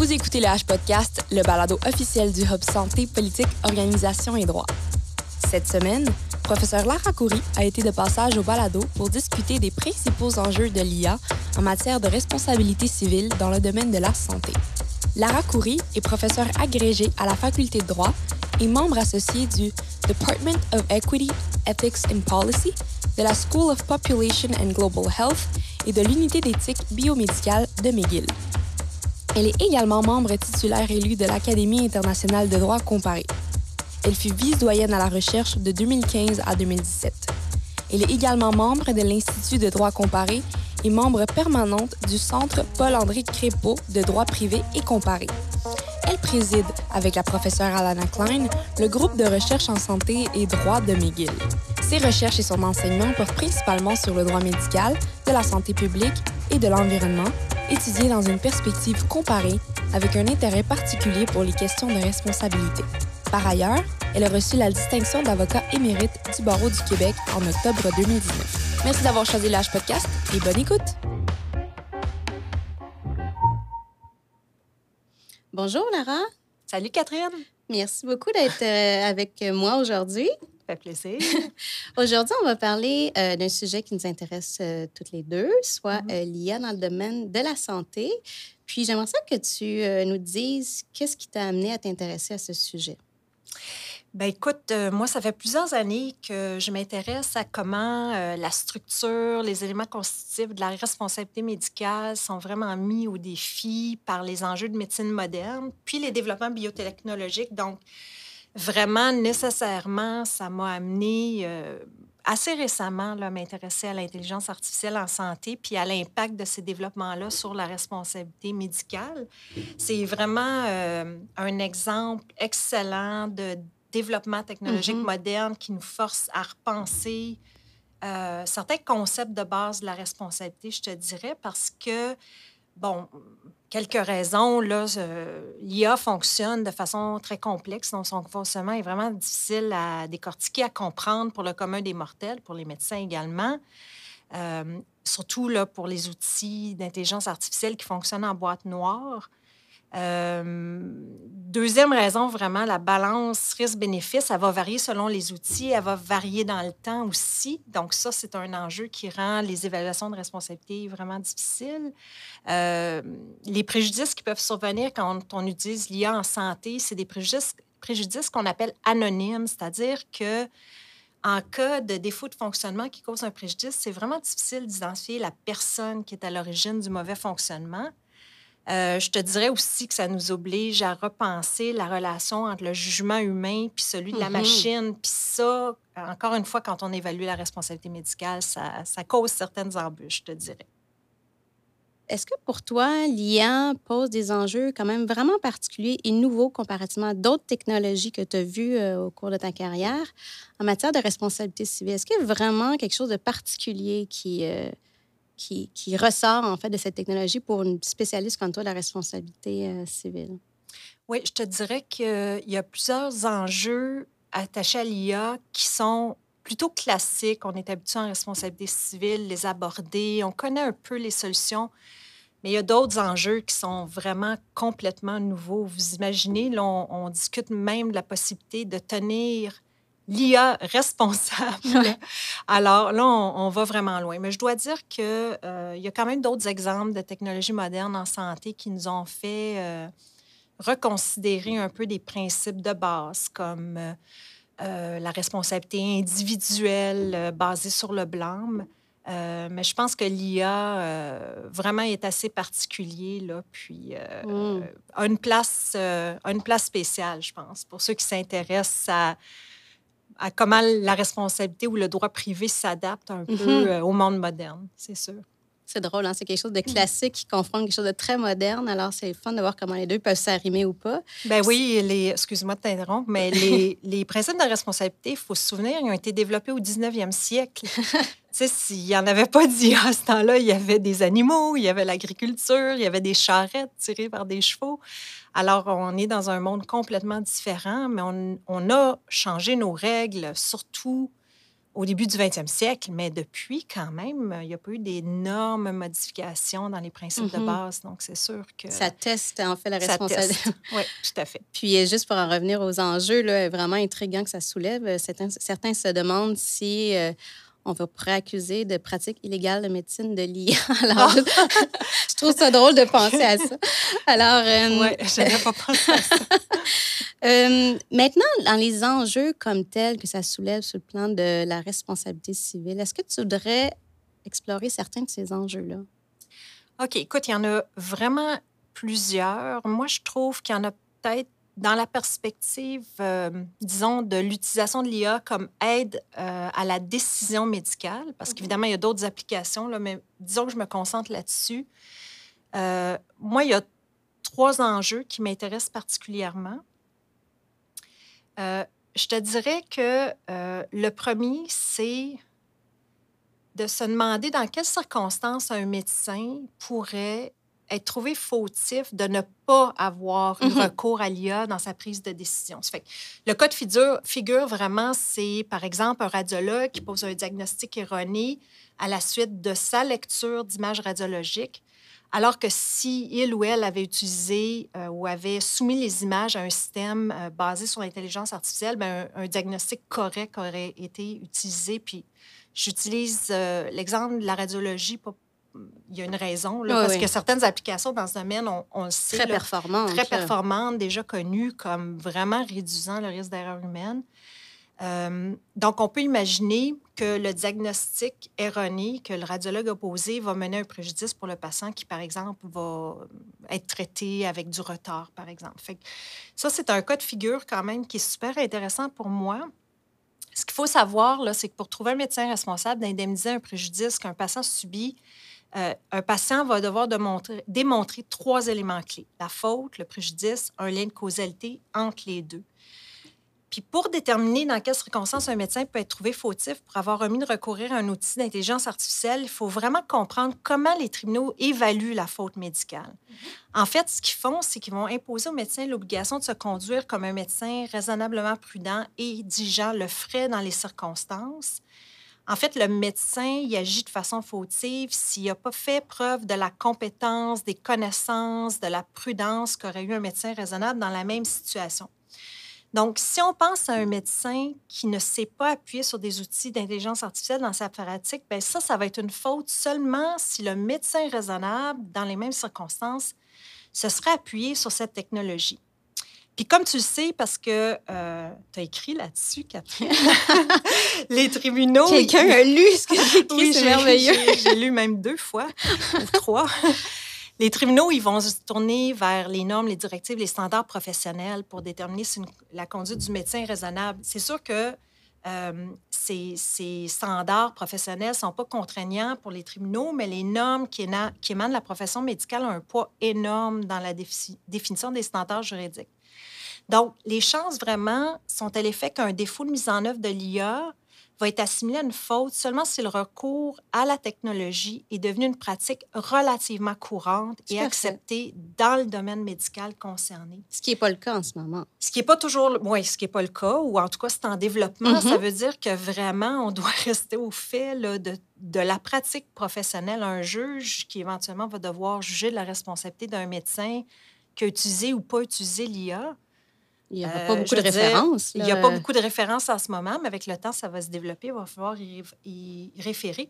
Vous écoutez le H-Podcast, le balado officiel du Hub Santé, Politique, Organisation et Droit. Cette semaine, professeur Lara Coury a été de passage au balado pour discuter des principaux enjeux de l'IA en matière de responsabilité civile dans le domaine de la santé. Lara Coury est professeure agrégée à la faculté de droit et membre associé du Department of Equity, Ethics and Policy de la School of Population and Global Health et de l'unité d'éthique biomédicale de McGill. Elle est également membre titulaire élu de l'Académie internationale de droit comparé. Elle fut vice-doyenne à la recherche de 2015 à 2017. Elle est également membre de l'Institut de droit comparé et membre permanente du Centre Paul-André Crépeau de droit privé et comparé. Elle préside, avec la professeure Alana Klein, le groupe de recherche en santé et droit de McGill. Ses recherches et son enseignement portent principalement sur le droit médical, de la santé publique et de l'environnement, étudié dans une perspective comparée avec un intérêt particulier pour les questions de responsabilité. Par ailleurs, elle a reçu la distinction d'avocat émérite du barreau du Québec en octobre 2019. Merci d'avoir choisi l'âge podcast et bonne écoute! Bonjour Lara. Salut Catherine. Merci beaucoup d'être euh, avec moi aujourd'hui. Ça fait plaisir. aujourd'hui, on va parler euh, d'un sujet qui nous intéresse euh, toutes les deux, soit Mhm. l'IA dans le domaine de la santé. Puis j'aimerais ça que tu nous dises qu'est-ce qui t'a amené à t'intéresser à ce sujet? Ben écoute, euh, moi, ça fait plusieurs années que je m'intéresse à comment euh, la structure, les éléments constitutifs de la responsabilité médicale sont vraiment mis au défi par les enjeux de médecine moderne, puis les développements biotechnologiques. Donc, vraiment, nécessairement, ça m'a amené euh, assez récemment là, à m'intéresser à l'intelligence artificielle en santé, puis à l'impact de ces développements-là sur la responsabilité médicale. C'est vraiment euh, un exemple excellent de développement technologique Mhm. moderne qui nous force à repenser euh, certains concepts de base de la responsabilité, je te dirais, parce que, bon, quelques raisons, l'IA fonctionne de façon très complexe, donc son fonctionnement est vraiment difficile à décortiquer, à comprendre pour le commun des mortels, pour les médecins également. Euh, surtout là, pour les outils d'intelligence artificielle qui fonctionnent en boîte noire. Euh, deuxième raison, vraiment, la balance risque-bénéfice, elle va varier selon les outils, elle va varier dans le temps aussi. Donc, ça, c'est un enjeu qui rend les évaluations de responsabilité vraiment difficiles. Euh, les préjudices qui peuvent survenir quand on, utilise l'IA en santé, c'est des préjudices, préjudices qu'on appelle anonymes, c'est-à-dire que en cas de défaut de fonctionnement qui cause un préjudice, c'est vraiment difficile d'identifier la personne qui est à l'origine du mauvais fonctionnement. Euh, je te dirais aussi que ça nous oblige à repenser la relation entre le jugement humain puis celui de la Mhm. machine. Puis ça, encore une fois, quand on évalue la responsabilité médicale, ça, ça cause certaines embûches, je te dirais. Est-ce que pour toi, l'IA pose des enjeux quand même vraiment particuliers et nouveaux comparativement à d'autres technologies que tu as vues euh, au cours de ta carrière en matière de responsabilité civile? Est-ce qu'il y a vraiment quelque chose de particulier qui, euh, qui, ressort en fait de cette technologie pour une spécialiste comme toi la responsabilité euh, civile? Oui, je te dirais qu'il y a plusieurs enjeux attachés à l'IA qui sont plutôt classiques. On est habitué en responsabilité civile, les aborder, on connaît un peu les solutions, mais il y a d'autres enjeux qui sont vraiment complètement nouveaux. Vous imaginez, on discute même de la possibilité de tenir l'IA responsable. Ouais. Alors là, on, on va vraiment loin. Mais je dois dire qu'il y a quand même d'autres exemples de technologies modernes en santé qui nous ont fait euh, reconsidérer un peu des principes de base comme euh, euh, la responsabilité individuelle euh, basée sur le blâme. Euh, mais je pense que l'IA euh, vraiment est assez particulier, là, puis euh, Mm. a, une place, euh, a une place spéciale, je pense, pour ceux qui s'intéressent à, à comment la responsabilité ou le droit privé s'adapte un peu Mhm. euh, au monde moderne, c'est sûr. C'est drôle, hein? c'est quelque chose de classique qui confronte quelque chose de très moderne. Alors, c'est fun de voir comment les deux peuvent s'arrimer ou pas. Ben oui, les, excuse-moi de t'interrompre, mais les, les principes de responsabilité, il faut se souvenir, ils ont été développés au 19e siècle. tu sais, s'il n'y en avait pas d'IA à ce temps-là, il y avait des animaux, il y avait l'agriculture, il y avait des charrettes tirées par des chevaux. Alors, on est dans un monde complètement différent, mais on, on a changé nos règles, surtout au début du 20e siècle, mais depuis, quand même, il n'y a pas eu d'énormes modifications dans les principes de Mhm. base. Donc, c'est sûr que. Ça teste, en fait, la responsabilité. Oui, tout à fait. Puis, euh, juste pour en revenir aux enjeux, là, vraiment intriguant que ça soulève, euh, certains, certains se demandent si euh, on va pourrait accuser de pratique illégale de médecine de l'IA. Alors, je trouve ça drôle de penser à ça. Alors, euh, n'avais pas pensé à ça. euh, maintenant, dans les enjeux comme tels que ça soulève sur le plan de la responsabilité civile, est-ce que tu voudrais explorer certains de ces enjeux-là? OK, écoute, il y en a vraiment plusieurs. Moi, je trouve qu'il y en a peut-être dans la perspective, euh, disons, de l'utilisation de l'IA comme aide euh, à la décision médicale, parce qu'évidemment, il y a d'autres applications, là, mais disons que je me concentre là-dessus. Euh, moi, il y a trois enjeux qui m'intéressent particulièrement. Je te dirais que le premier, c'est de se demander dans quelles circonstances un médecin pourrait être trouvé fautif de ne pas avoir eu Mhm. recours à l'IA dans sa prise de décision. Ça fait que le cas de figure, figure vraiment, c'est par exemple un radiologue qui pose un diagnostic erroné à la suite de sa lecture d'images radiologiques, alors que si il ou elle avait utilisé euh, ou avait soumis les images à un système euh, basé sur l'intelligence artificielle, ben, un, un diagnostic correct aurait été utilisé. Puis j'utilise euh, l'exemple de la radiologie. Pas, il y a une raison, là, Oui, parce oui. que certaines applications dans ce domaine, on, on le sait, Très là, très performantes, déjà connues comme vraiment réduisant le risque d'erreur humaine. Euh, donc, on peut imaginer que le diagnostic erroné que le radiologue a posé va mener à un préjudice pour le patient qui, par exemple, va être traité avec du retard, par exemple. Fait que ça, c'est un cas de figure quand même qui est super intéressant pour moi. Ce qu'il faut savoir, c'est que pour trouver un médecin responsable d'indemniser un préjudice qu'un patient subit, euh, un patient va devoir démontrer, trois éléments clés. La faute, le préjudice, un lien de causalité entre les deux. Puis pour déterminer dans quelles circonstances un médecin peut être trouvé fautif pour avoir omis de recourir à un outil d'intelligence artificielle, il faut vraiment comprendre comment les tribunaux évaluent la faute médicale. En fait, ce qu'ils font, c'est qu'ils vont imposer au médecin l'obligation de se conduire comme un médecin raisonnablement prudent et diligent le ferait dans les circonstances. En fait, le médecin, il agit de façon fautive s'il n'a pas fait preuve de la compétence, des connaissances, de la prudence qu'aurait eu un médecin raisonnable dans la même situation. Donc, si on pense à un médecin qui ne s'est pas appuyé sur des outils d'intelligence artificielle dans sa pratique, bien ça, ça va être une faute seulement si le médecin raisonnable, dans les mêmes circonstances, se serait appuyé sur cette technologie. Puis comme tu le sais, parce que euh, tu as écrit là-dessus, Catherine, les tribunaux... Quelqu'un a lu ce que j'ai écrit, Oui, c'est merveilleux. j'ai- lu même deux fois ou trois. Les tribunaux, ils vont se tourner vers les normes, les directives, les standards professionnels pour déterminer si une- la conduite du médecin est raisonnable. C'est sûr que euh, ces, ces standards professionnels ne sont pas contraignants pour les tribunaux, mais les normes qui, émanent de la profession médicale ont un poids énorme dans la défi- définition des standards juridiques. Donc, les chances vraiment sont à l'effet qu'un défaut de mise en œuvre de l'IA va être assimilé à une faute seulement si le recours à la technologie est devenu une pratique relativement courante et acceptée dans le domaine médical concerné. Ce qui n'est pas le cas en ce moment. Ce qui n'est pas toujours, oui, ce qui n'est pas le cas, ou en tout cas c'est en développement, Mhm. ça veut dire que vraiment on doit rester au fait là, de, de la pratique professionnelle. Un juge qui éventuellement va devoir juger de la responsabilité d'un médecin qui a utilisé ou pas utilisé l'IA. Il n'y a Euh, pas beaucoup je de références. Il n'y a pas beaucoup de références en ce moment, mais avec le temps, ça va se développer. Il va falloir y, y référer.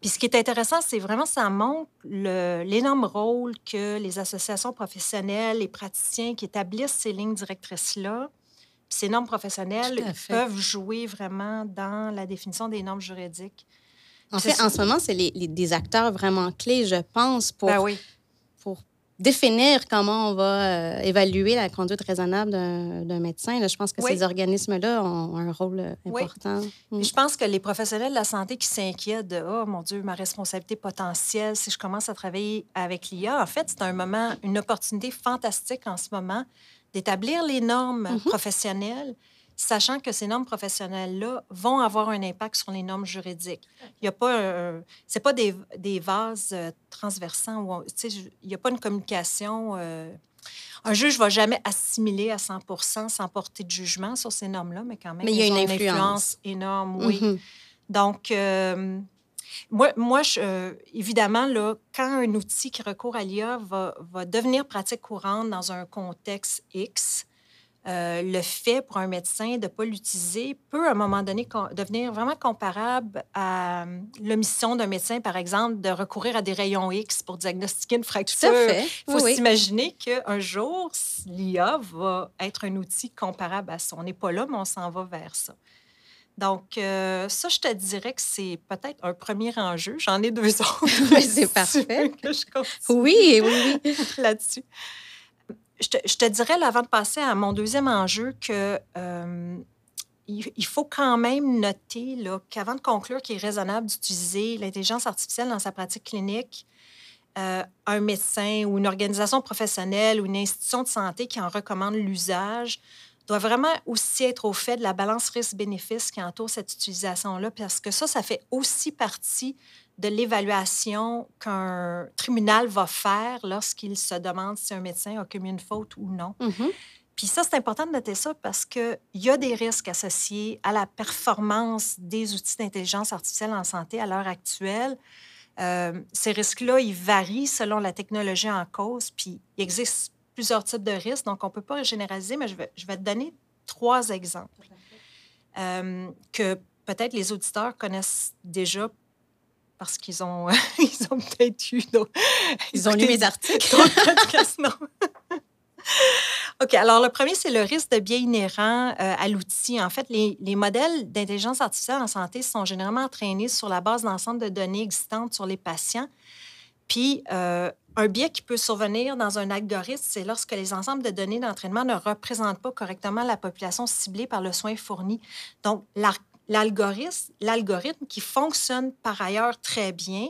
Puis ce qui est intéressant, c'est vraiment ça montre l'énorme rôle que les associations professionnelles, les praticiens qui établissent ces lignes directrices-là, puis ces normes professionnelles peuvent jouer vraiment dans la définition des normes juridiques. En fait, en ce moment, c'est les, les- des acteurs vraiment clés, je pense, pour, Ben oui. Définir comment on va euh, évaluer la conduite raisonnable d'un médecin. Là, je pense que Oui. ces organismes-là ont un rôle euh, Oui. important. Mm. Je pense que les professionnels de la santé qui s'inquiètent de Oh mon Dieu, ma responsabilité potentielle si je commence à travailler avec l'IA, en fait, c'est un moment, une opportunité fantastique en ce moment d'établir les normes Mhm. professionnelles, sachant que ces normes professionnelles-là vont avoir un impact sur les normes juridiques. Il y a pas c'est pas des, des vases euh, transversants où on- il n'y a pas une communication. euh, un juge ne va jamais assimiler à 100% sans porter de jugement sur ces normes-là, mais quand même, Mais il y a une influence. énorme, oui. Mhm. Donc, euh, moi, moi je, évidemment, là, quand un outil qui recourt à l'IA va, va, devenir pratique courante dans un contexte X, euh, le fait pour un médecin de ne pas l'utiliser peut, à un moment donné, devenir vraiment comparable à euh, l'omission d'un médecin, par exemple, de recourir à des rayons X pour diagnostiquer une fracture. Il faut s'imaginer qu'un jour, l'IA va être un outil comparable à ça. On n'est pas là, mais on s'en va vers ça. Donc, euh, ça, je te dirais que c'est peut-être un premier enjeu. J'en ai deux autres. c'est parfait. Que je oui, oui, oui. là-dessus je te, dirais, avant de passer à mon deuxième enjeu, que euh, faut quand même noter qu'avant de conclure qu'il est raisonnable d'utiliser l'intelligence artificielle dans sa pratique clinique, euh, un médecin ou une organisation professionnelle ou une institution de santé qui en recommande l'usage doit vraiment aussi être au fait de la balance risque-bénéfice qui entoure cette utilisation-là, parce que ça, ça fait aussi partie de l'évaluation qu'un tribunal va faire lorsqu'il se demande si un médecin a commis une faute ou non. Mm-hmm. Puis ça, c'est important de noter ça parce qu'il y a des risques associés à la performance des outils d'intelligence artificielle en santé à l'heure actuelle. Euh, ces risques-là, ils varient selon la technologie en cause, puis il existe plusieurs types de risques, donc on ne peut pas généraliser, mais je vais, je vais te donner trois exemples euh, que peut-être les auditeurs connaissent déjà parce qu'ils ont, ils ont peut-être eu Ils ont lu mes articles. non? OK. Alors, le premier, c'est le risque de biais inhérent euh, à l'outil. En fait, les, les modèles d'intelligence artificielle en santé sont généralement entraînés sur la base d'ensemble de données existantes sur les patients. Puis, euh, un biais qui peut survenir dans un algorithme, c'est lorsque les ensembles de données d'entraînement ne représentent pas correctement la population ciblée par le soin fourni. Donc, l'algorithme qui fonctionne par ailleurs très bien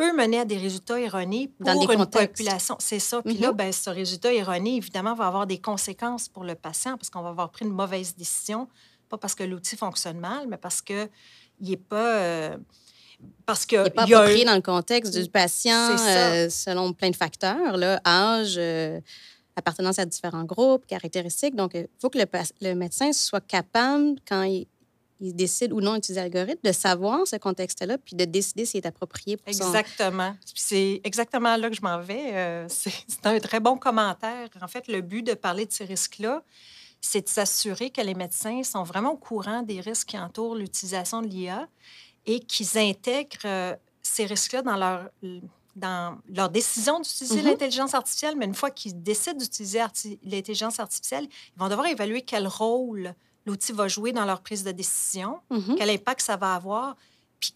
peut mener à des résultats erronés pour Dans une population. C'est ça. Puis là, mm-hmm. ben, ce résultat erroné, évidemment, va avoir des conséquences pour le patient parce qu'on va avoir pris une mauvaise décision, pas parce que l'outil fonctionne mal, mais parce qu'il n'est pas... Euh, parce que il n'est pas approprié dans le contexte du patient euh, selon plein de facteurs, là, âge, euh, appartenance à différents groupes, caractéristiques. Donc, il faut que le, le, médecin soit capable, quand il, il décide ou non d'utiliser l'algorithme, de savoir ce contexte-là, puis de décider s'il est approprié pour Exactement. C'est exactement là que je m'en vais. Euh, c'est un très bon commentaire. En fait, le but de parler de ces risques-là, c'est de s'assurer que les médecins sont vraiment au courant des risques qui entourent l'utilisation de l'IA et qu'ils intègrent euh, ces risques-là dans leur dans leur décision d'utiliser mm-hmm. l'intelligence artificielle, mais une fois qu'ils décident d'utiliser l'intelligence artificielle, ils vont devoir évaluer quel rôle l'outil va jouer dans leur prise de décision, mm-hmm. quel impact ça va avoir. Puis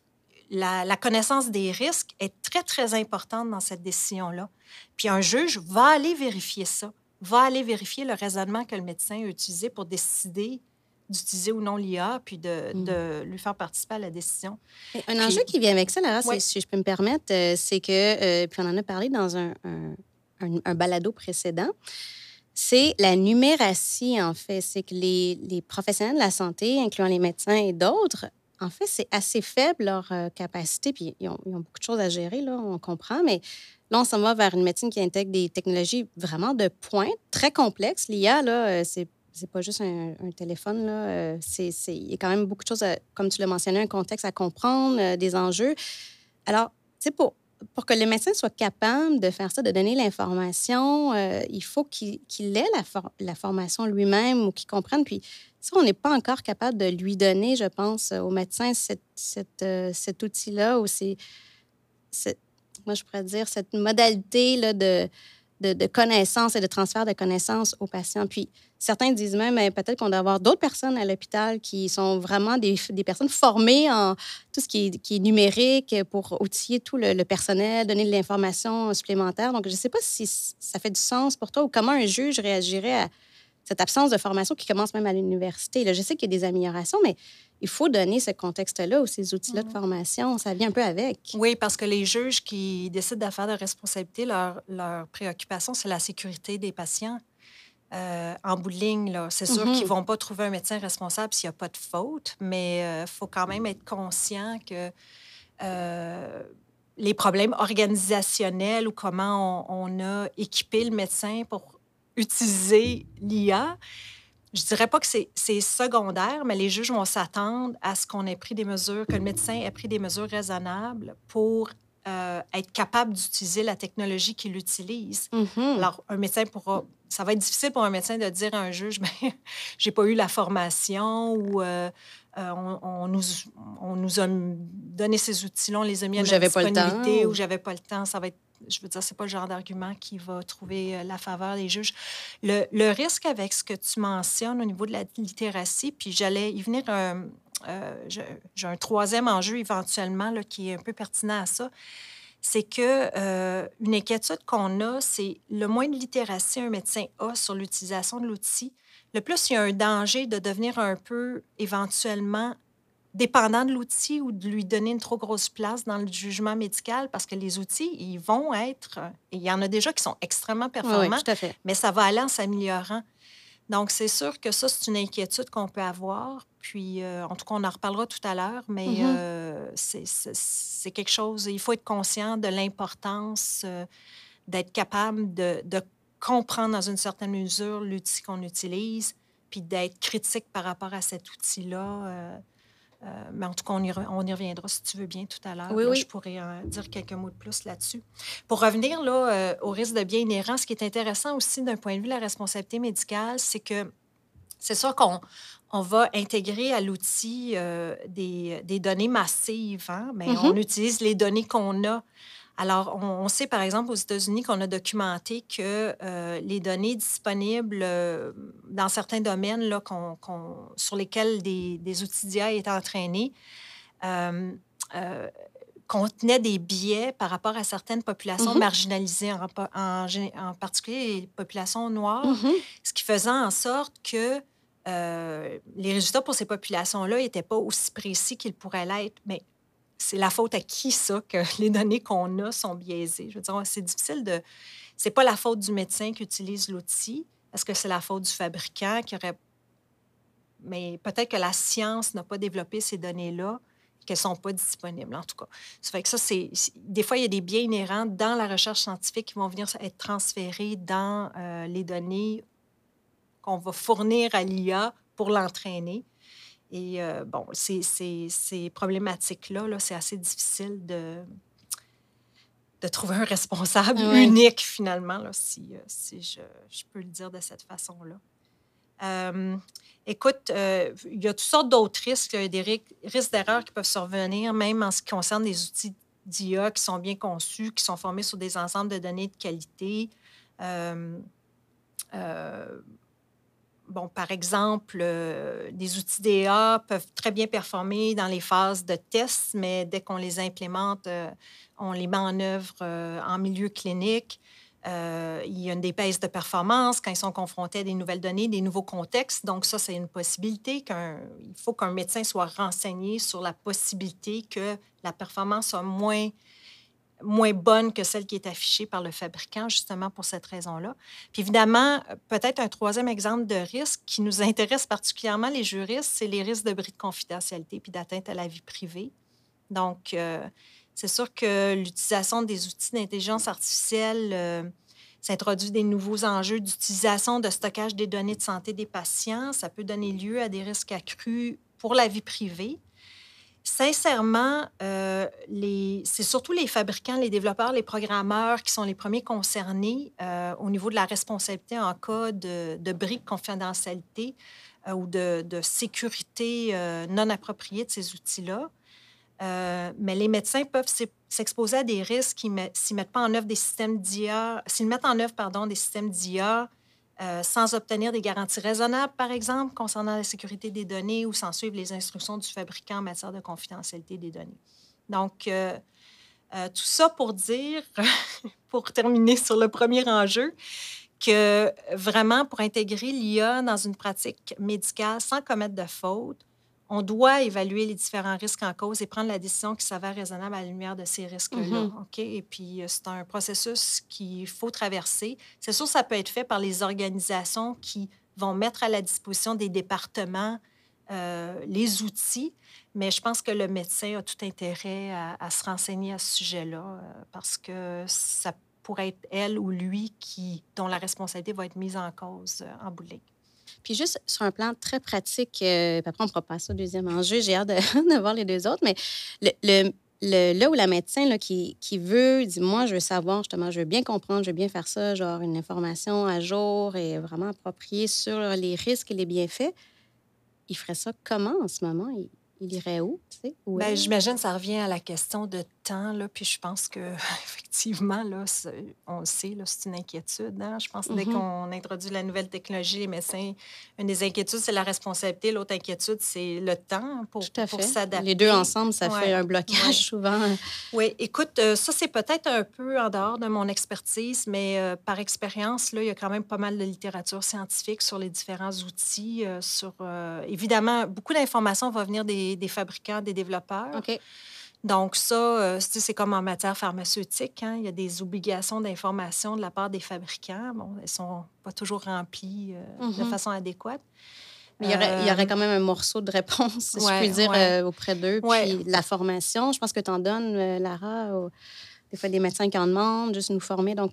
la, connaissance des risques est très, très importante dans cette décision-là. Puis un juge va aller vérifier ça, va aller vérifier le raisonnement que le médecin a utilisé pour décider d'utiliser ou non l'IA, puis de, mm. de, lui faire participer à la décision. un enjeu qui vient avec ça, Lara, si je peux me permettre, euh, c'est que, euh, puis on en a parlé dans un, un, un balado précédent, c'est la numératie, en fait. C'est que les, professionnels de la santé, incluant les médecins et d'autres, en fait, c'est assez faible leur euh, capacité. Puis ils ont, beaucoup de choses à gérer, là, on comprend. Mais là, on s'en va vers une médecine qui intègre des technologies vraiment de pointe, très complexes. L'IA, là, euh, c'est c'est pas juste un, téléphone. Là. Euh, c'est, il y a quand même beaucoup de choses, comme tu l'as mentionné, un contexte à comprendre, des enjeux. Alors, sais, pour, pour que le médecin soit capable de faire ça, de donner l'information, euh, il faut qu'il ait la, formation lui-même ou qu'il comprenne. Puis, ça, on n'est pas encore capable de lui donner, je pense, au médecin euh, cet outil-là ou c'est, moi, je pourrais dire, cette modalité là, de, de, connaissances et de transfert de connaissances aux patients. Puis, Certains disent même peut-être qu'on doit avoir d'autres personnes à l'hôpital qui sont vraiment des, des, personnes formées en tout ce qui est, qui est numérique pour outiller tout le, personnel, donner de l'information supplémentaire. Donc, je ne sais pas si ça fait du sens pour toi ou comment un juge réagirait à cette absence de formation qui commence même à l'université. Je sais qu'il y a des améliorations, mais il faut donner ce contexte-là ou ces outils-là de mm-hmm. formation. Ça vient un peu avec. Oui, parce que les juges qui décident d'affaires de responsabilité, leur, leur préoccupation, c'est la sécurité des patients. Euh, en bout de ligne, c'est sûr qu'ils ne mm-hmm. vont pas trouver un médecin responsable s'il n'y a pas de faute, mais il euh, faut quand même être conscient que euh, les problèmes organisationnels ou comment on, a équipé le médecin pour utiliser l'IA je dirais pas que c'est secondaire, mais les juges vont s'attendre à ce qu'on ait pris des mesures, que le médecin ait pris des mesures raisonnables pour euh, être capable d'utiliser la technologie qu'il utilise. Mm-hmm. Alors, un médecin pourra. Ça va être difficile pour un médecin de dire à un juge, mais j'ai pas eu la formation ou euh, euh, on, nous, on nous a donné ces outils-là, on les a mis à notre disponibilité ou j'avais pas le temps. Ça va être je veux dire, c'est pas le genre d'argument qui va trouver la faveur des juges. Le, risque avec ce que tu mentionnes au niveau de la littératie, puis j'allais y venir euh, j'ai un troisième enjeu éventuellement là, qui est un peu pertinent à ça, c'est que euh, une inquiétude qu'on a, c'est le moins de littératie un médecin a sur l'utilisation de l'outil, le plus il y a un danger de devenir un peu éventuellement dépendant de l'outil ou de lui donner une trop grosse place dans le jugement médical parce que les outils, ils vont être, il y en a déjà qui sont extrêmement performants, mais ça va aller en s'améliorant. Donc, c'est sûr que ça, c'est une inquiétude qu'on peut avoir. Puis, euh, en tout cas, on en reparlera tout à l'heure, mais euh, c'est quelque chose, il faut être conscient de l'importance euh, d'être capable de, de, comprendre dans une certaine mesure l'outil qu'on utilise, puis d'être critique par rapport à cet outil-là euh, mais en tout cas, on y, on y, reviendra si tu veux bien tout à l'heure. Oui, Je pourrais euh, dire quelques mots de plus là-dessus. Pour revenir là, euh, au risque de biais inhérent, ce qui est intéressant aussi d'un point de vue de la responsabilité médicale, c'est que c'est sûr qu'on on va intégrer à l'outil des, des, données massives, hein, mais mm-hmm. on utilise les données qu'on a. Alors, on, sait par exemple aux États-Unis qu'on a documenté que euh, les données disponibles euh, dans certains domaines là, sur lesquels des, outils d'IA étaient entraînés euh, contenaient des biais par rapport à certaines populations mm-hmm. marginalisées, en, en, particulier les populations noires, mm-hmm. ce qui faisait en sorte que les résultats pour ces populations-là n'étaient pas aussi précis qu'ils pourraient l'être. Mais c'est la faute à qui ça que les données qu'on a sont biaisées? Je veux dire, c'est difficile de. C'est pas la faute du médecin qui utilise l'outil. Est-ce que c'est la faute du fabricant qui aurait. Mais peut-être que la science n'a pas développé ces données-là, qu'elles ne sont pas disponibles, en tout cas. Ça fait que ça, c'est. Des fois, il y a des biais inhérents dans la recherche scientifique qui vont venir être transférés dans euh, les données qu'on va fournir à l'IA pour l'entraîner. Et euh, bon, ces, ces, problématiques-là, -là, c'est assez difficile de, de trouver un responsable unique, finalement, là, si, euh, si je, je, peux le dire de cette façon-là. Euh, écoute, il y a toutes sortes d'autres risques, des risques d'erreur qui peuvent survenir, même en ce qui concerne des outils d'IA qui sont bien conçus, qui sont formés sur des ensembles de données de qualité. Euh, bon, par exemple, euh, des outils DA peuvent très bien performer dans les phases de test, mais dès qu'on les implémente, euh, on les met en œuvre euh, en milieu clinique. il y a une dépaisse de performance quand ils sont confrontés à des nouvelles données, des nouveaux contextes. Donc, ça, c'est une possibilité. Qu'un, il faut qu'un médecin soit renseigné sur la possibilité que la performance soit moins moins bonne que celle qui est affichée par le fabricant, justement pour cette raison-là. Puis évidemment, peut-être un troisième exemple de risque qui nous intéresse particulièrement les juristes, c'est les risques de bris de confidentialité puis d'atteinte à la vie privée. Donc, euh, c'est sûr que l'utilisation des outils d'intelligence artificielle euh, s'introduit des nouveaux enjeux d'utilisation, de stockage des données de santé des patients. Ça peut donner lieu à des risques accrus pour la vie privée. Sincèrement, euh, c'est surtout les fabricants, les développeurs, les programmeurs qui sont les premiers concernés euh, au niveau de la responsabilité en cas de, de bris de confidentialité euh, ou de, sécurité non appropriée de ces outils-là. mais les médecins peuvent s'exposer à des risques s'ils mettent pas en œuvre des systèmes d'IA, s'ils mettent en œuvre pardon, des systèmes d'IA euh, sans obtenir des garanties raisonnables, par exemple, concernant la sécurité des données ou sans suivre les instructions du fabricant en matière de confidentialité des données. Donc, euh, euh, tout ça pour dire, pour terminer sur le premier enjeu, que vraiment, pour intégrer l'IA dans une pratique médicale sans commettre de faute, on doit évaluer les différents risques en cause et prendre la décision qui s'avère raisonnable à la lumière de ces risques-là. Mm-hmm. OK? Et puis, euh, c'est un processus qu'il faut traverser. C'est sûr, ça peut être fait par les organisations qui vont mettre à la disposition des départements euh, les outils, mais je pense que le médecin a tout intérêt à, se renseigner à ce sujet-là euh, parce que ça pourrait être elle ou lui qui, dont la responsabilité va être mise en cause en bout Puis juste sur un plan très pratique, euh, après on pourra passer au deuxième enjeu, j'ai hâte de, de, voir les deux autres, mais le, le, le, là où la médecin là, qui, qui veut, dit moi, je veux savoir justement, je veux bien comprendre, je veux bien faire ça, genre une information à jour et vraiment appropriée sur les risques et les bienfaits, il ferait ça comment en ce moment? Il, il irait où? Tu sais, où ben, J'imagine que ça revient à la question de temps. Là, puis je pense que effectivement, là, on le sait, c'est une inquiétude. Hein. Je pense que dès mm-hmm. qu'on introduit la nouvelle technologie, les médecins, une des inquiétudes, c'est la responsabilité. L'autre inquiétude, c'est le temps pour, pour s'adapter. Les deux ensemble, ça fait un blocage souvent. Oui, écoute, euh, ça, c'est peut-être un peu en dehors de mon expertise, mais euh, par expérience, là, il y a quand même pas mal de littérature scientifique sur les différents outils. Euh, sur, évidemment, beaucoup d'informations vont venir des, des, fabricants, des développeurs. OK. Donc, ça, euh, c'est comme en matière pharmaceutique. Hein. Il y a des obligations d'information de la part des fabricants. Bon, elles ne sont pas toujours remplies euh, de mm-hmm. façon adéquate. Mais il y, aurait, il y, aurait, euh, quand même un morceau de réponse, si je puis dire, auprès d'eux. Puis la formation, je pense que tu en donnes, Lara, des fois des médecins qui en demandent, juste nous former. Donc,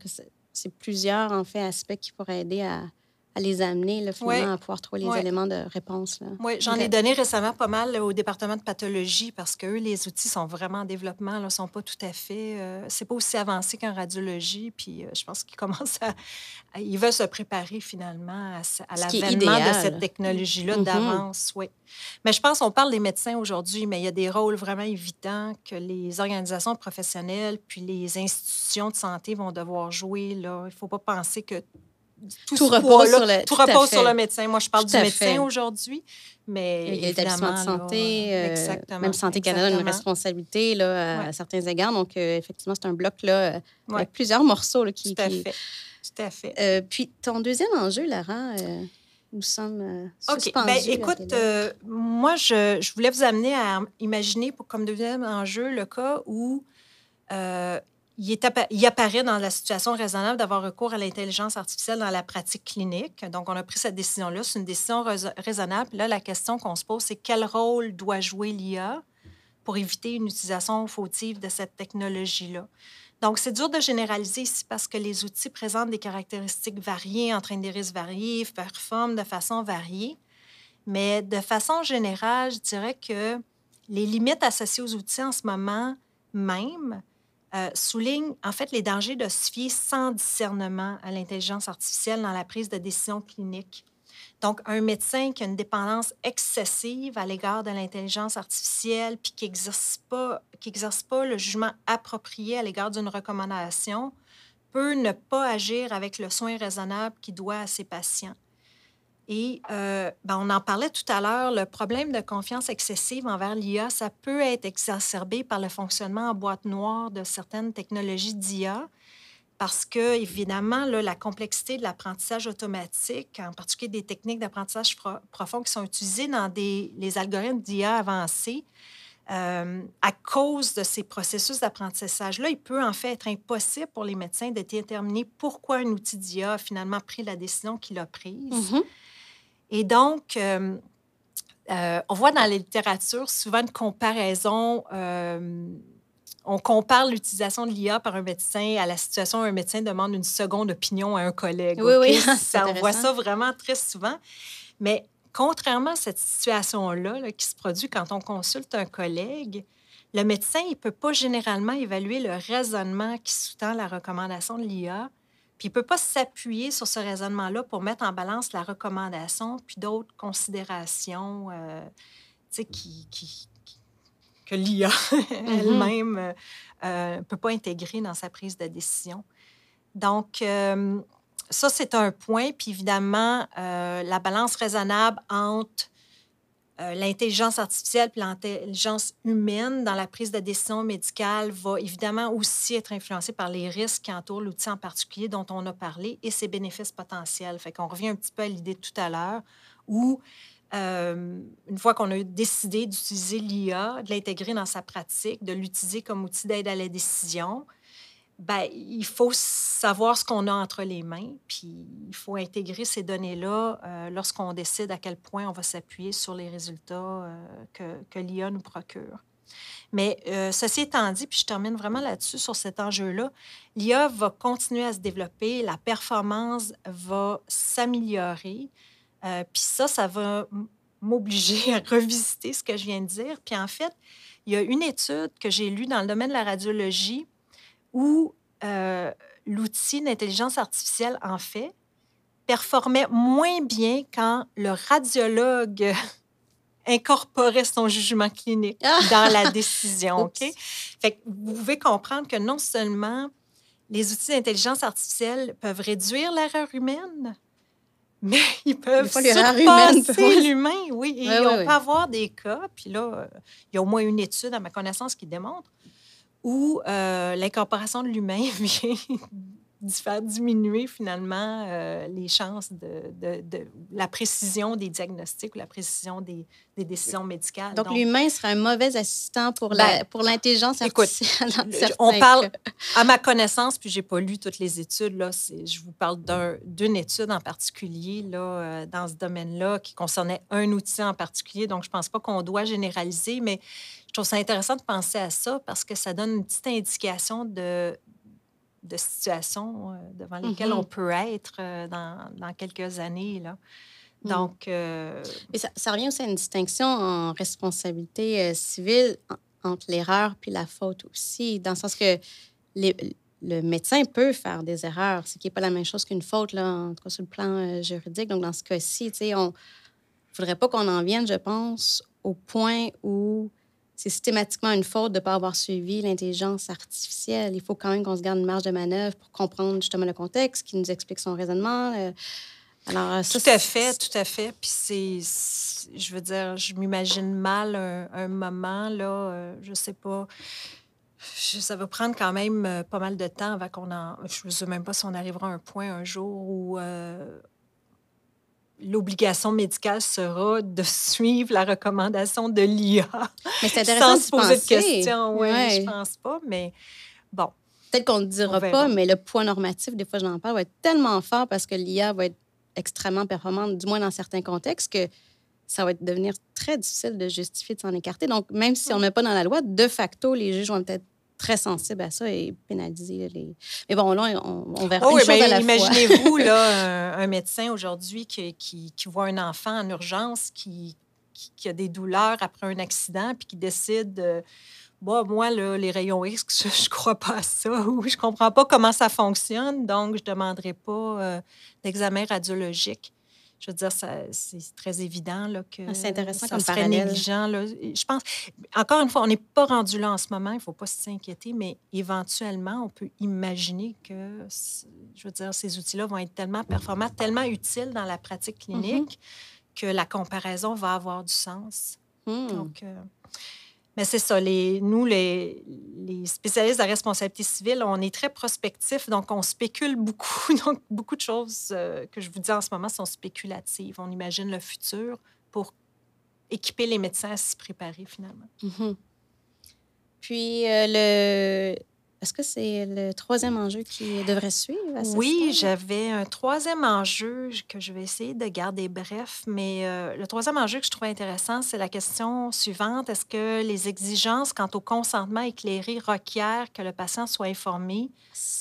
c'est plusieurs, en fait, aspects qui pourraient aider à, à les amener là, finalement, à pouvoir trouver les éléments de réponse. Oui, j'en ai donné récemment pas mal au département de pathologie parce que eux, les outils sont vraiment en développement, ne sont pas tout à fait. Euh, c'est pas aussi avancé qu'en radiologie. Puis euh, je pense qu'ils commencent à, Ils veulent se préparer finalement à, l'avènement de cette technologie-là mm-hmm. d'avance. Oui. Mais je pense qu'on parle des médecins aujourd'hui, mais il y a des rôles vraiment évidents que les organisations professionnelles puis les institutions de santé vont devoir jouer. Là. Il ne faut pas penser que tout, repose, sur, le, tout repose sur le médecin. Moi, je parle du médecin aujourd'hui, mais il y a l'établissement de santé, euh, même Santé Canada a une responsabilité là, à, certains égards. Donc, euh, effectivement, c'est un bloc là, euh, avec plusieurs morceaux là, qui... Tout à fait. Tout à fait. puis, ton deuxième enjeu, Lara, nous sommes OK. Ben, écoute, moi, je, je, voulais vous amener à imaginer pour, comme deuxième enjeu le cas où il, apparaît dans la situation raisonnable d'avoir recours à l'intelligence artificielle dans la pratique clinique. Donc, on a pris cette décision-là. C'est une décision raisonnable. Là, la question qu'on se pose, c'est quel rôle doit jouer l'IA pour éviter une utilisation fautive de cette technologie-là? Donc, c'est dur de généraliser ici parce que les outils présentent des caractéristiques variées, entraînent des risques variés, performent de façon variée. Mais de façon générale, je dirais que les limites associées aux outils en ce moment même euh, souligne en fait les dangers de se fier sans discernement à l'intelligence artificielle dans la prise de décision clinique. Donc, un médecin qui a une dépendance excessive à l'égard de l'intelligence artificielle, puis qui n'exerce pas, pas le jugement approprié à l'égard d'une recommandation, peut ne pas agir avec le soin raisonnable qu'il doit à ses patients. Et euh, ben, on en parlait tout à l'heure, le problème de confiance excessive envers l'IA, ça peut être exacerbé par le fonctionnement en boîte noire de certaines technologies d'IA, parce que, évidemment, là, la complexité de l'apprentissage automatique, en particulier des techniques d'apprentissage profond qui sont utilisées dans des, les algorithmes d'IA avancés, euh, à cause de ces processus d'apprentissage-là, il peut en fait être impossible pour les médecins de déterminer pourquoi un outil d'IA a finalement pris la décision qu'il a prise. Mm-hmm. Et donc, euh, euh, on voit dans la littérature souvent une comparaison. On compare l'utilisation de l'IA par un médecin à la situation où un médecin demande une seconde opinion à un collègue. Oui, oui. Ça, on voit ça vraiment très souvent. Mais contrairement à cette situation-là qui se produit quand on consulte un collègue, le médecin, il ne peut pas généralement évaluer le raisonnement qui sous-tend la recommandation de l'IA puis il ne peut pas s'appuyer sur ce raisonnement-là pour mettre en balance la recommandation, puis d'autres considérations euh, qui, qui, que l'IA mm-hmm. elle-même ne euh, euh, peut pas intégrer dans sa prise de décision. Donc, ça, c'est un point. Puis évidemment, la balance raisonnable entre euh, l'intelligence artificielle et l'intelligence humaine dans la prise de décision médicale va évidemment aussi être influencée par les risques qui entourent l'outil en particulier dont on a parlé et ses bénéfices potentiels. Fait qu'on revient un petit peu à l'idée de tout à l'heure où euh, une fois qu'on a décidé d'utiliser l'IA, de l'intégrer dans sa pratique, de l'utiliser comme outil d'aide à la décision, ben, il faut savoir ce qu'on a entre les mains, puis il faut intégrer ces données-là euh, lorsqu'on décide à quel point on va s'appuyer sur les résultats euh, que, l'IA nous procure. Mais euh, ceci étant dit, puis je termine vraiment là-dessus, sur cet enjeu-là, l'IA va continuer à se développer, la performance va s'améliorer. Puis ça, ça va m'obliger à revisiter ce que je viens de dire. Puis en fait, il y a une étude que j'ai lue dans le domaine de la radiologie où euh, l'outil d'intelligence artificielle, en fait, performait moins bien quand le radiologue incorporait son jugement clinique ah! dans la décision. OK? Fait que vous pouvez comprendre que non seulement les outils d'intelligence artificielle peuvent réduire l'erreur humaine, mais ils peuvent surpasser l'humain, oui. Et on peut avoir des cas, puis là, il y a au moins une étude, à ma connaissance, qui démontre où euh, l'incorporation de l'humain vient faire diminuer finalement euh, les chances de, de, la précision des diagnostics ou la précision des, des décisions médicales. Donc, l'humain sera un mauvais assistant pour la, ben, pour l'intelligence artificielle. Écoute, on parle, à ma connaissance, puis j'ai pas lu toutes les études, là, je vous parle d'une étude en particulier là, euh, dans ce domaine-là qui concernait un outil en particulier. Donc, je pense pas qu'on doit généraliser, mais je trouve ça intéressant de penser à ça parce que ça donne une petite indication de, de situations euh, devant lesquelles on mm-hmm. peut être euh, dans, dans, quelques années. Là. Mm. Donc. Euh, ça, ça, revient aussi à une distinction en responsabilité civile entre l'erreur puis la faute aussi, dans le sens que les, le médecin peut faire des erreurs, ce qui n'est pas la même chose qu'une faute, là, en tout cas sur le plan juridique. Donc, dans ce cas-ci, on ne faudrait pas qu'on en vienne, je pense, au point où c'est systématiquement une faute de ne pas avoir suivi l'intelligence artificielle. Il faut quand même qu'on se garde une marge de manœuvre pour comprendre justement le contexte, qui nous explique son raisonnement. Euh. Alors, tout à fait, tout à fait. Puis c'est, je veux dire, je m'imagine mal un, moment, là, euh, je sais pas. Ça va prendre quand même euh, pas mal de temps avant qu'on en. Je ne sais même pas si on arrivera à un point un jour où l'obligation médicale sera de suivre la recommandation de l'IA. Mais c'est intéressant sans se poser de questions. Oui, je pense pas, mais bon. Peut-être qu'on ne dira pas, mais le poids normatif, des fois, j'en parle, va être tellement fort parce que l'IA va être extrêmement performante, du moins dans certains contextes, que ça va devenir très difficile de justifier de s'en écarter. Donc, même si on ne met pas dans la loi, de facto, les juges vont peut-être très sensible à ça et pénaliser les. Mais bon, là, on, verra oh, une chose à la Imaginez-vous là, un, médecin aujourd'hui qui, qui, voit un enfant en urgence qui, qui, a des douleurs après un accident puis qui décide. bon, moi, là, les rayons X, je ne crois pas à ça ou je ne comprends pas comment ça fonctionne, donc je ne demanderai pas euh, d'examen radiologique je veux dire, c'est très évident là, que ah, c'est intéressant ça serait négligent. Là. Je pense, encore une fois, on n'est pas rendu là en ce moment, il ne faut pas s'inquiéter, mais éventuellement, on peut imaginer que, je veux dire, ces outils-là vont être tellement performants, tellement utiles dans la pratique mm-hmm. clinique que la comparaison va avoir du sens. Hmm. Donc, euh, mais c'est ça, nous, les, spécialistes de la responsabilité civile, on est très prospectifs, donc on spécule beaucoup. Donc, beaucoup de choses euh, que je vous dis en ce moment sont spéculatives. On imagine le futur pour équiper les médecins à s'y préparer finalement. Mm-hmm. Puis, euh, le, est-ce que c'est le troisième enjeu qui devrait suivre? oui, j'avais un troisième enjeu que je vais essayer de garder bref, mais euh, le troisième enjeu que je trouve intéressant, c'est la question suivante. Est-ce que les exigences quant au consentement éclairé requièrent que le patient soit informé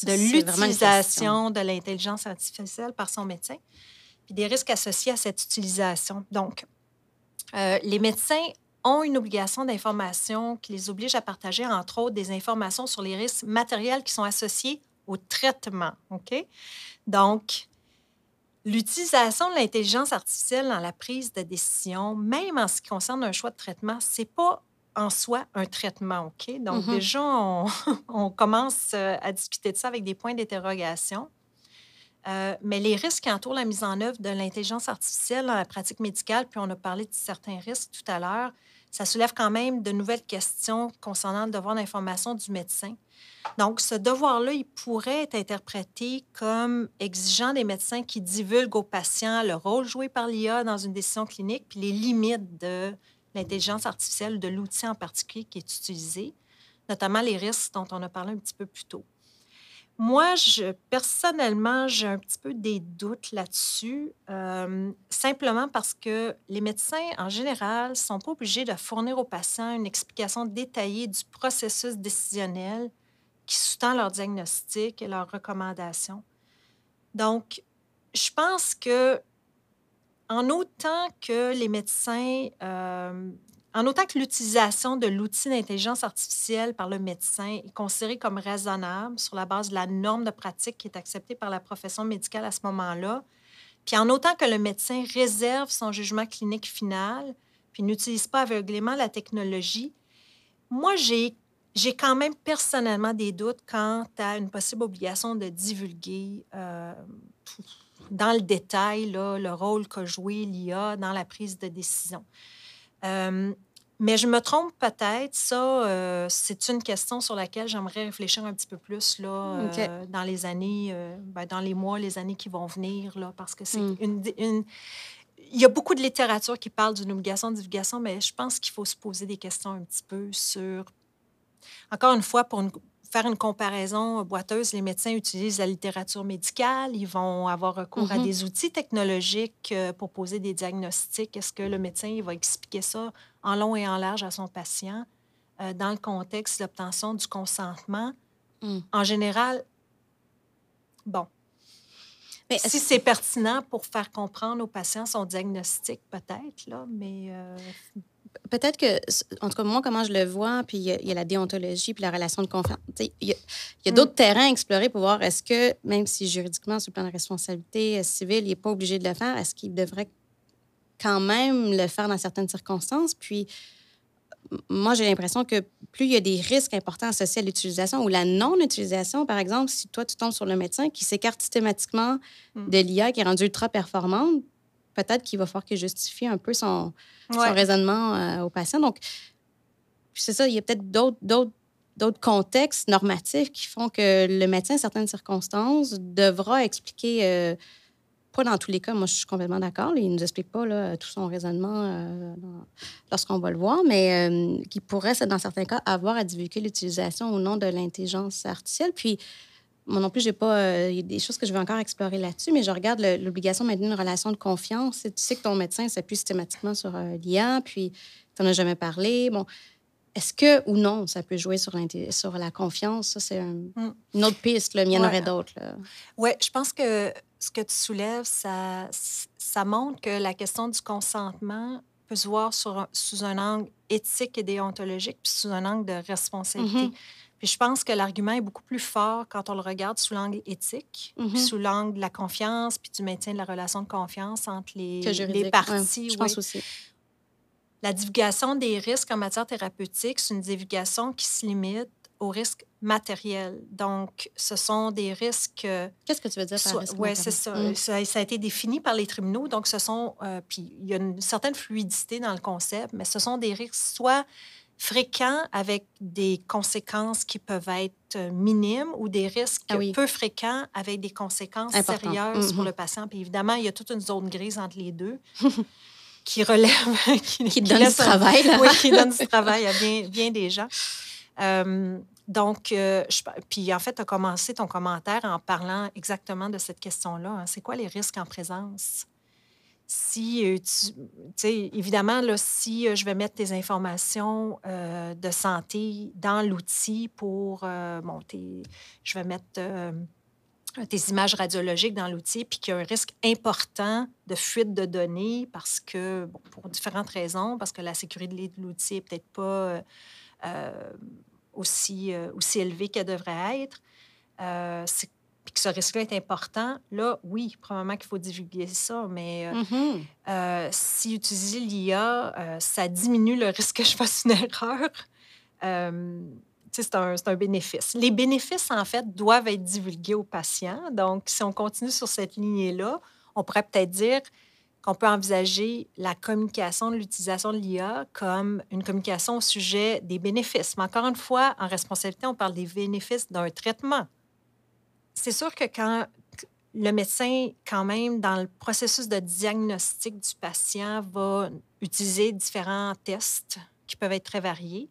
de l'utilisation de l'intelligence artificielle par son médecin, puis des risques associés à cette utilisation? Donc, euh, les médecins ont une obligation d'information qui les oblige à partager, entre autres, des informations sur les risques matériels qui sont associés au traitement. OK? Donc, l'utilisation de l'intelligence artificielle dans la prise de décision, même en ce qui concerne un choix de traitement, c'est pas en soi un traitement, OK? Donc, mm-hmm. déjà, on, on, commence euh, à discuter de ça avec des points d'interrogation. Euh, mais les risques qui entourent la mise en œuvre de l'intelligence artificielle dans la pratique médicale, puis on a parlé de certains risques tout à l'heure, ça soulève quand même de nouvelles questions concernant le devoir d'information du médecin. Donc, ce devoir-là, il pourrait être interprété comme exigeant des médecins qui divulguent aux patients le rôle joué par l'IA dans une décision clinique, puis les limites de l'intelligence artificielle, de l'outil en particulier qui est utilisé, notamment les risques dont on a parlé un petit peu plus tôt. Moi, personnellement, j'ai un petit peu des doutes là-dessus, euh, simplement parce que les médecins, en général, ne sont pas obligés de fournir aux patients une explication détaillée du processus décisionnel qui sous-tend leur diagnostic et leurs recommandations. Donc, je pense que en autant que les médecins, euh, en autant que l'utilisation de l'outil d'intelligence artificielle par le médecin est considérée comme raisonnable sur la base de la norme de pratique qui est acceptée par la profession médicale à ce moment-là, puis en autant que le médecin réserve son jugement clinique final, puis n'utilise pas aveuglément la technologie, moi, j'ai j'ai quand même personnellement des doutes quant à une possible obligation de divulguer euh, dans le détail le rôle qu'a joué l'IA dans la prise de décision. Euh, mais je me trompe peut-être. Ça, euh, c'est une question sur laquelle j'aimerais réfléchir un petit peu plus là, dans les années, ben, dans les mois, les années qui vont venir, là, parce que c'est hmm. une, une, il y a beaucoup de littérature qui parle d'une obligation de divulgation, mais je pense qu'il faut se poser des questions un petit peu sur encore une fois, pour faire une comparaison boiteuse, les médecins utilisent la littérature médicale, ils vont avoir recours à mm-hmm. des outils technologiques euh, pour poser des diagnostics. Est-ce que le médecin va expliquer ça en long et en large à son patient euh, dans le contexte de l'obtention du consentement? Mm. En général, bon. Mais si c'est pertinent pour faire comprendre aux patients son diagnostic, peut-être, là, mais euh, peut-être que, en tout cas, moi, comment je le vois, puis il y, a la déontologie, puis la relation de confiance. Il y a, mm. d'autres terrains à explorer pour voir est-ce que, même si juridiquement, sur le plan de responsabilité euh, civile, il n'est pas obligé de le faire, est-ce qu'il devrait quand même le faire dans certaines circonstances? Puis, moi, j'ai l'impression que plus il y a des risques importants associés à l'utilisation ou la non-utilisation, par exemple, si toi, tu tombes sur le médecin qui s'écarte systématiquement mm. de l'IA qui est rendu ultra performante, peut-être qu'il va falloir qu'il justifie un peu son, raisonnement euh, au patient. Donc, c'est ça, il y a peut-être d'autres contextes normatifs qui font que le médecin, en certaines circonstances, devra expliquer, euh, pas dans tous les cas, moi je suis complètement d'accord, il ne nous explique pas là, tout son raisonnement euh, lorsqu'on va le voir, mais qui pourrait, dans certains cas, avoir à divulguer l'utilisation ou non de l'intelligence artificielle. Puis, moi non plus, j'ai pas. Euh, il y a des choses que je veux encore explorer là-dessus, mais je regarde l'obligation de maintenir une relation de confiance. Tu sais que ton médecin s'appuie systématiquement sur euh, l'IA, puis tu n'en as jamais parlé. Bon, est-ce que ou non, ça peut jouer sur, sur la confiance? Ça, c'est mm. une autre piste, là, mais il y en aurait d'autres. Oui, je pense que ce que tu soulèves, ça, ça montre que la question du consentement peut se voir sur, sous un angle éthique et déontologique, puis sous un angle de responsabilité. Mm-hmm. Puis je pense que l'argument est beaucoup plus fort quand on le regarde sous l'angle éthique, puis mm-hmm. sous l'angle de la confiance, puis du maintien de la relation de confiance entre les, les parties. je pense aussi. La divulgation des risques en matière thérapeutique, c'est une divulgation qui se limite aux risques matériels. Donc, ce sont des risques... Qu'est-ce que tu veux dire par risque Oui, c'est mm. ça. ça. a été défini par les tribunaux. Donc, ce sont... Euh, puis, il y a une certaine fluidité dans le concept, mais ce sont des risques soit fréquents avec des conséquences qui peuvent être euh, minimes ou des risques ah peu fréquents avec des conséquences sérieuses pour mm-hmm. le patient. Puis évidemment, il y a toute une zone grise entre les deux qui relève, qui, qui, donne du travail. oui, qui donne du travail à bien, bien des gens. Euh, donc, euh, puis en fait, tu as commencé ton commentaire en parlant exactement de cette question-là. Hein. C'est quoi les risques en présence? Si, euh, tu évidemment, là, si euh, je vais mettre tes informations euh, de santé dans l'outil pour monter, je vais mettre tes images radiologiques dans l'outil, puis qu'il y a un risque important de fuite de données parce que, bon, pour différentes raisons, parce que la sécurité de l'outil n'est peut-être pas aussi, aussi élevée qu'elle devrait être. c'est puis que ce risque-là est important, là, oui, probablement qu'il faut divulguer ça, mais euh, mm-hmm. euh, si utiliser l'IA, euh, ça diminue le risque que je fasse une erreur. c'est un, un, bénéfice. Les bénéfices, en fait, doivent être divulgués aux patients. Donc, si on continue sur cette lignée-là, on pourrait peut-être dire qu'on peut envisager la communication de l'utilisation de l'IA comme une communication au sujet des bénéfices. Mais encore une fois, en responsabilité, on parle des bénéfices d'un traitement c'est sûr que quand le médecin, quand même, dans le processus de diagnostic du patient, va utiliser différents tests qui peuvent être très variés.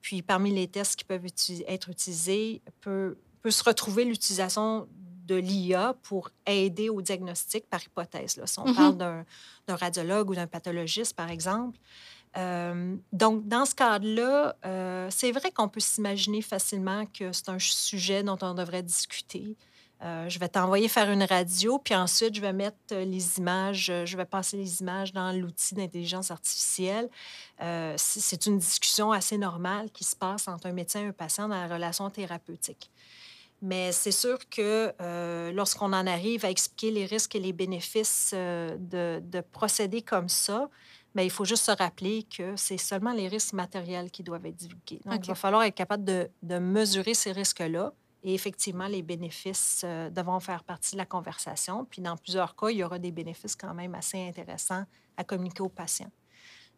Puis parmi les tests qui peuvent être utilisés, peut, peut se retrouver l'utilisation de l'IA pour aider au diagnostic par hypothèse. Là. Si on mm-hmm. parle d'un radiologue ou d'un pathologiste, par exemple. Euh, donc, dans ce cadre-là, euh, c'est vrai qu'on peut s'imaginer facilement que c'est un sujet dont on devrait discuter. Euh, je vais t'envoyer faire une radio, puis ensuite, je vais mettre les images, je vais passer les images dans l'outil d'intelligence artificielle. c'est une discussion assez normale qui se passe entre un médecin et un patient dans la relation thérapeutique. Mais c'est sûr que lorsqu'on en arrive à expliquer les risques et les bénéfices de, de, procéder comme ça, mais il faut juste se rappeler que c'est seulement les risques matériels qui doivent être divulgués. Donc, il va falloir être capable de, de mesurer ces risques-là. Et effectivement, les bénéfices euh, devront faire partie de la conversation. Puis, dans plusieurs cas, il y aura des bénéfices quand même assez intéressants à communiquer aux patients.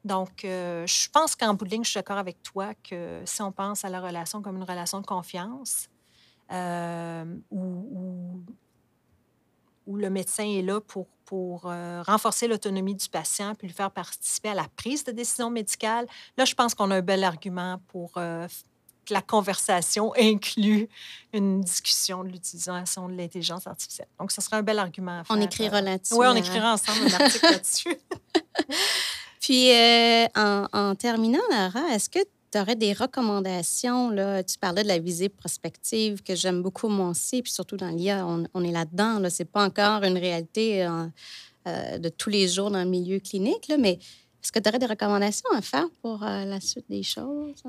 Donc, euh, je pense qu'en bout de ligne, je suis d'accord avec toi que si on pense à la relation comme une relation de confiance, euh, où, où, le médecin est là pour pour euh, renforcer l'autonomie du patient puis lui faire participer à la prise de décision médicale. Là, je pense qu'on a un bel argument pour euh, que la conversation inclut une discussion de l'utilisation de l'intelligence artificielle. Donc, ce serait un bel argument à faire. On écrira euh, là-dessus. Oui, on écrira ensemble un article là-dessus. puis, en, en, terminant, Lara, est-ce que tu aurais des recommandations? Là? Tu parlais de la visée prospective que j'aime beaucoup moi aussi, puis surtout dans l'IA, on, est là-dedans. Là. Ce n'est pas encore une réalité euh, euh, de tous les jours dans le milieu clinique, là, mais est-ce que tu aurais des recommandations à faire pour euh, la suite des choses?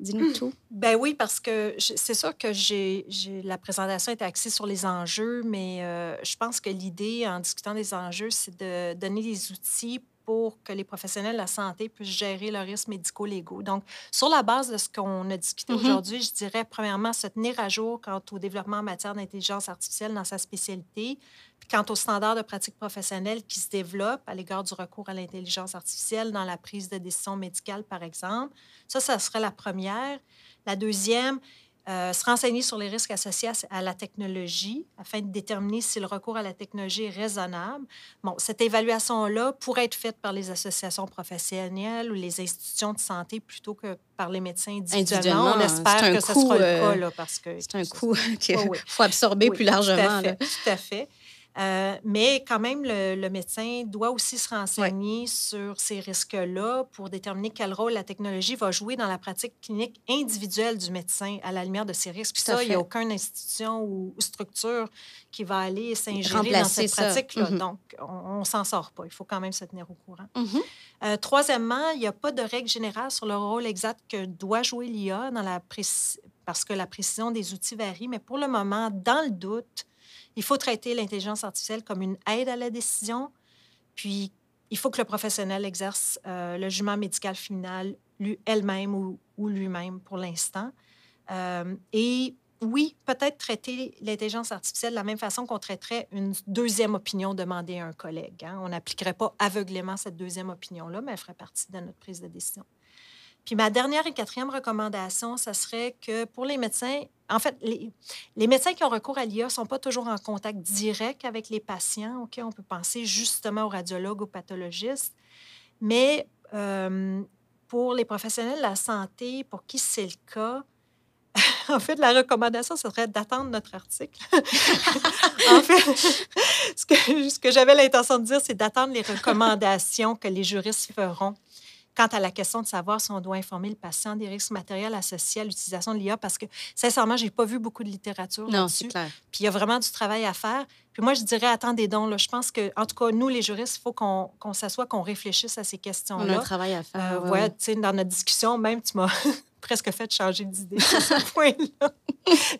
Dis-nous tout. Ben oui, parce que c'est sûr que j'ai, la présentation est axée sur les enjeux, mais je pense que l'idée, en discutant des enjeux, c'est de donner des outils pour que les professionnels de la santé puissent gérer leurs risques médicaux-légaux. Donc, sur la base de ce qu'on a discuté mm-hmm. aujourd'hui, je dirais, premièrement, se tenir à jour quant au développement en matière d'intelligence artificielle dans sa spécialité, puis quant aux standards de pratique professionnelle qui se développent à l'égard du recours à l'intelligence artificielle dans la prise de décision médicale, par exemple. Ça, ça serait la première. La deuxième, euh, se renseigner sur les risques associés à, la technologie afin de déterminer si le recours à la technologie est raisonnable. Bon, cette évaluation-là pourrait être faite par les associations professionnelles ou les institutions de santé plutôt que par les médecins individuellement. On espère que ce sera le cas, euh, là, parce que... C'est un coût qu'il faut absorber plus largement. Tout à fait. Tout à fait. Euh, mais quand même, le, médecin doit aussi se renseigner sur ces risques-là pour déterminer quel rôle la technologie va jouer dans la pratique clinique individuelle du médecin à la lumière de ces risques. Puis ça, il n'y a aucune institution ou, structure qui va aller s'ingérer dans cette pratique-là. Mm-hmm. Donc, on ne s'en sort pas. Il faut quand même se tenir au courant. Mm-hmm. Euh, troisièmement, il n'y a pas de règle générale sur le rôle exact que doit jouer l'IA dans la parce que la précision des outils varie. Mais pour le moment, dans le doute, il faut traiter l'intelligence artificielle comme une aide à la décision, puis il faut que le professionnel exerce euh, le jugement médical final lui, elle-même ou, lui-même pour l'instant. Euh, et oui, peut-être traiter l'intelligence artificielle de la même façon qu'on traiterait une deuxième opinion demandée à un collègue. Hein. On n'appliquerait pas aveuglément cette deuxième opinion-là, mais elle ferait partie de notre prise de décision. Puis ma dernière et quatrième recommandation, ce serait que pour les médecins, en fait, les, médecins qui ont recours à l'IA ne sont pas toujours en contact direct avec les patients. OK, on peut penser justement aux radiologues, aux pathologistes. Mais euh, pour les professionnels de la santé, pour qui c'est le cas, en fait, la recommandation, ce serait d'attendre notre article. en fait, ce que, ce que j'avais l'intention de dire, c'est d'attendre les recommandations que les juristes feront quant à la question de savoir si on doit informer le patient des risques matériels associés à l'utilisation de l'IA, parce que, sincèrement, je n'ai pas vu beaucoup de littérature là-dessus. Puis il y a vraiment du travail à faire. Puis moi, je dirais, attendez donc, là, je pense que, en tout cas, nous, les juristes, il faut qu'on s'assoie, qu'on réfléchisse à ces questions-là. On a un travail à faire. Euh, ouais, dans notre discussion, même, tu m'as presque fait changer d'idée à ce point-là.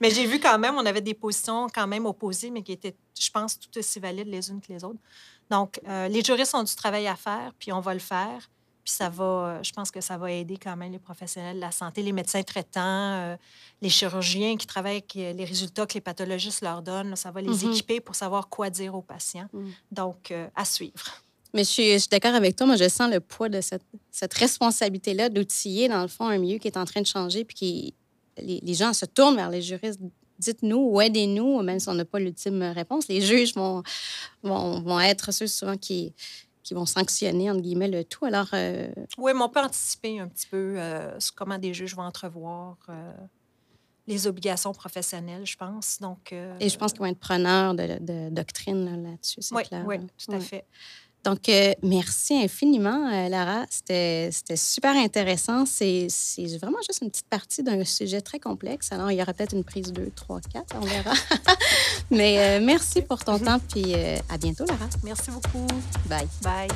mais j'ai vu quand même, on avait des positions quand même opposées, mais qui étaient, je pense, tout aussi valides les unes que les autres. Donc, euh, les juristes ont du travail à faire, puis on va le faire. Puis ça va, euh, je pense que ça va aider quand même les professionnels de la santé, les médecins traitants, euh, les chirurgiens qui travaillent avec euh, les résultats que les pathologistes leur donnent. ça va les mm-hmm. équiper pour savoir quoi dire aux patients. Mm. Donc, à suivre. Mais je suis, d'accord avec toi. Moi, je sens le poids de cette, cette responsabilité-là d'outiller, dans le fond, un milieu qui est en train de changer, puis qui, les, gens se tournent vers les juristes dites-nous ou aidez-nous, même si on n'a pas l'ultime réponse. Les juges vont, vont, vont, être ceux souvent qui, qui vont sanctionner, entre guillemets, le tout. Alors, euh, Oui, mais on peut anticiper un petit peu euh, comment des juges vont entrevoir euh, les obligations professionnelles, je pense. Donc, Et je pense qu'ils vont être preneurs de, de doctrine là-dessus, c'est oui, clair. Oui, tout à fait. Donc, euh, merci infiniment, euh, Lara. C'était super intéressant. C'est vraiment juste une petite partie d'un sujet très complexe. Alors, il y aura peut-être une prise 2, 3, 4, on verra. Mais euh, merci pour ton temps, puis à bientôt, Lara. Merci beaucoup. Bye. Bye.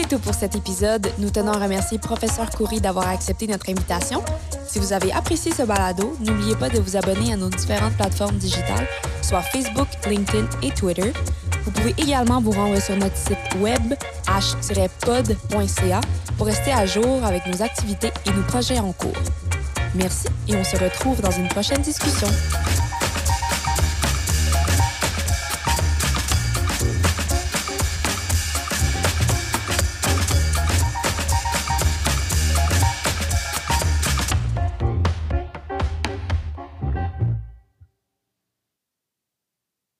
C'est tout pour cet épisode. Nous tenons à remercier Professeur Coury d'avoir accepté notre invitation. Si vous avez apprécié ce balado, n'oubliez pas de vous abonner à nos différentes plateformes digitales, soit Facebook, LinkedIn et Twitter. Vous pouvez également vous rendre sur notre site web h-pod.ca pour rester à jour avec nos activités et nos projets en cours. Merci et on se retrouve dans une prochaine discussion.